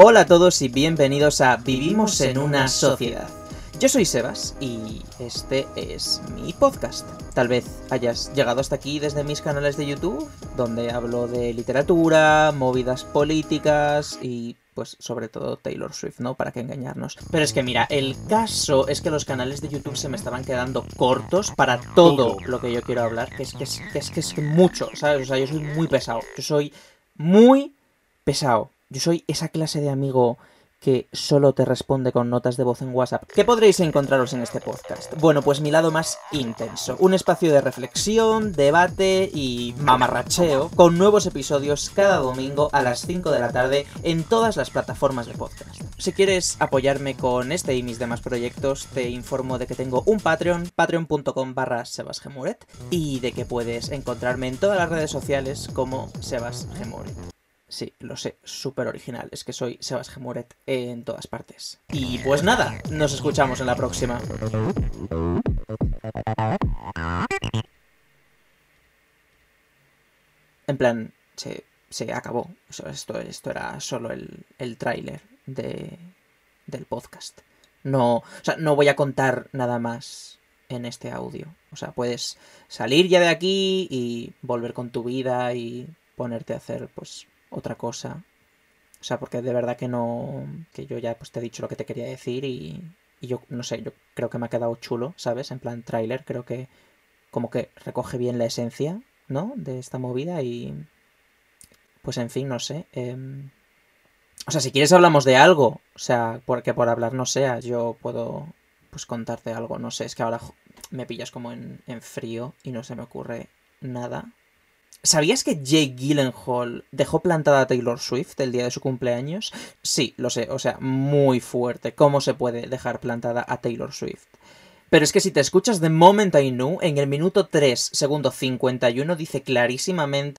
Hola a todos y bienvenidos a Vivimos en una sociedad. Yo soy Sebas y este es mi podcast. Tal vez hayas llegado hasta aquí desde mis canales de YouTube, donde hablo de literatura, movidas políticas y pues sobre todo Taylor Swift, ¿no? Para qué engañarnos. Pero es que mira, el caso es que los canales de YouTube se me estaban quedando cortos para todo lo que yo quiero hablar, que es que es, que es, que es mucho, ¿sabes? O sea, yo soy muy pesado. Yo soy muy pesado. Yo soy esa clase de amigo que solo te responde con notas de voz en WhatsApp. ¿Qué podréis encontraros en este podcast? Bueno, pues mi lado más intenso. Un espacio de reflexión, debate y mamarracheo con nuevos episodios cada domingo a las 5 de la tarde en todas las plataformas de podcast. Si quieres apoyarme con este y mis demás proyectos, te informo de que tengo un Patreon, patreon.com barra sebasgemuret, y de que puedes encontrarme en todas las redes sociales como sebasgemuret. Sí, lo sé, súper original. Es que soy Sebas Gemuret en todas partes. Y pues nada, nos escuchamos en la próxima. En plan, se, se acabó. Esto, esto era solo el, el tráiler de, del podcast. No, o sea, no voy a contar nada más en este audio. O sea, puedes salir ya de aquí y volver con tu vida y ponerte a hacer, pues, otra cosa. O sea, porque de verdad que no. Que yo ya pues te he dicho lo que te quería decir y. Yo, no sé, yo creo que me ha quedado chulo, ¿sabes? En plan tráiler, creo que como que recoge bien la esencia, ¿no? De esta movida y... Pues en fin, no sé. Eh... O sea, si quieres hablamos de algo. O sea, porque por hablar no sea, yo puedo pues contarte algo. No sé, es que ahora me pillas como en, en frío y no se me ocurre nada. ¿Sabías que Jake Gyllenhaal dejó plantada a Taylor Swift el día de su cumpleaños? Sí, lo sé, o sea, muy fuerte. ¿Cómo se puede dejar plantada a Taylor Swift? Pero es que si te escuchas The Moment I Knew, en el minuto 3, segundo 51, dice clarísimamente